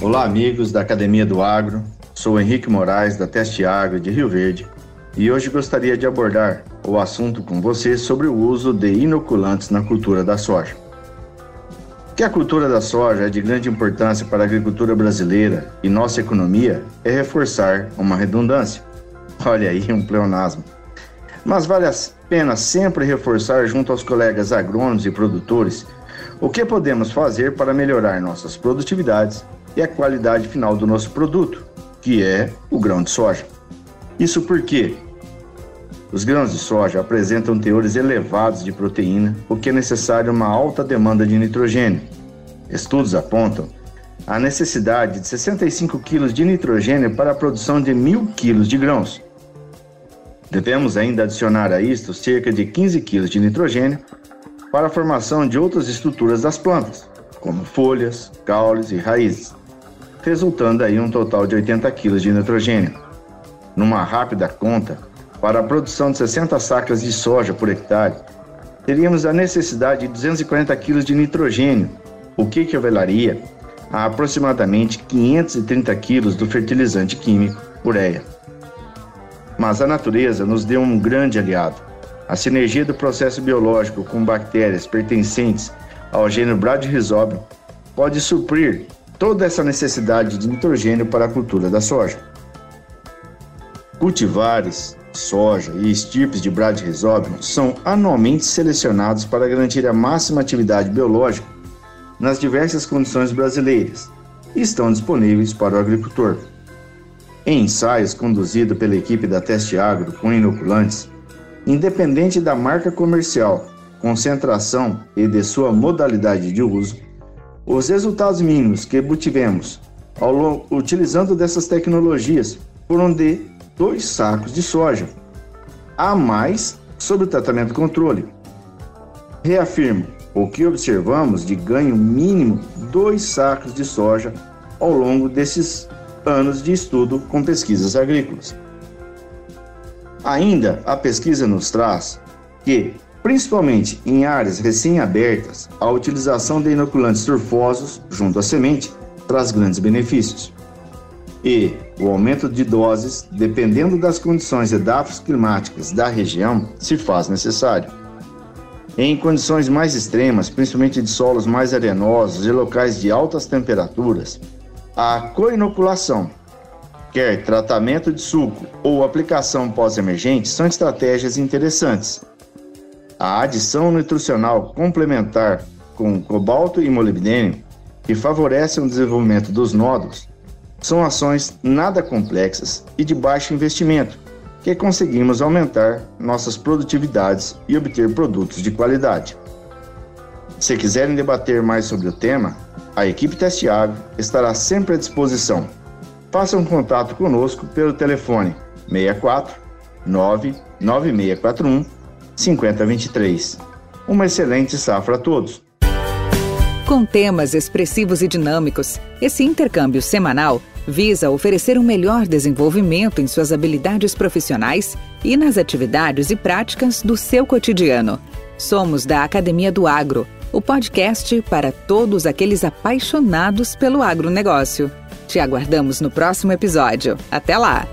Olá, amigos da Academia do Agro. Sou Henrique Moraes, da Teste Agro de Rio Verde, e hoje gostaria de abordar o assunto com você sobre o uso de inoculantes na cultura da soja. Que a cultura da soja é de grande importância para a agricultura brasileira e nossa economia é reforçar uma redundância. Olha aí um pleonasmo. Mas vale a pena sempre reforçar junto aos colegas agrônomos e produtores o que podemos fazer para melhorar nossas produtividades e a qualidade final do nosso produto, que é o grão de soja. Isso porque os grãos de soja apresentam teores elevados de proteína, o que é necessário uma alta demanda de nitrogênio. Estudos apontam a necessidade de 65 kg de nitrogênio para a produção de 1.000 kg de grãos. Devemos ainda adicionar a isto cerca de 15 kg de nitrogênio para a formação de outras estruturas das plantas, como folhas, caules e raízes resultando aí um total de 80 kg de nitrogênio. Numa rápida conta, para a produção de 60 sacas de soja por hectare, teríamos a necessidade de 240 kg de nitrogênio, o que equivaleria a aproximadamente 530 kg do fertilizante químico ureia. Mas a natureza nos deu um grande aliado. A sinergia do processo biológico com bactérias pertencentes ao gênero Bradyrhizobia pode suprir toda essa necessidade de nitrogênio para a cultura da soja. Cultivares, soja e estirpes de Bradyrhizobium são anualmente selecionados para garantir a máxima atividade biológica nas diversas condições brasileiras e estão disponíveis para o agricultor. Em ensaios conduzidos pela equipe da Teste Agro com inoculantes, independente da marca comercial, concentração e de sua modalidade de uso, os resultados mínimos que obtivemos ao, utilizando dessas tecnologias foram de dois sacos de soja, a mais sobre o tratamento controle. Reafirmo, o que observamos de ganho mínimo dois sacos de soja ao longo desses anos de estudo com pesquisas agrícolas. Ainda a pesquisa nos traz que Principalmente em áreas recém-abertas, a utilização de inoculantes surfosos junto à semente traz grandes benefícios. E o aumento de doses, dependendo das condições climáticas da região, se faz necessário. Em condições mais extremas, principalmente de solos mais arenosos e locais de altas temperaturas, a coinoculação, quer tratamento de suco ou aplicação pós-emergente, são estratégias interessantes a adição nutricional complementar com cobalto e molibdênio, que favorecem o desenvolvimento dos nódulos, são ações nada complexas e de baixo investimento, que conseguimos aumentar nossas produtividades e obter produtos de qualidade. Se quiserem debater mais sobre o tema, a equipe Agro estará sempre à disposição. Façam contato conosco pelo telefone 64 99641 5023. Uma excelente safra a todos. Com temas expressivos e dinâmicos, esse intercâmbio semanal visa oferecer um melhor desenvolvimento em suas habilidades profissionais e nas atividades e práticas do seu cotidiano. Somos da Academia do Agro, o podcast para todos aqueles apaixonados pelo agronegócio. Te aguardamos no próximo episódio. Até lá!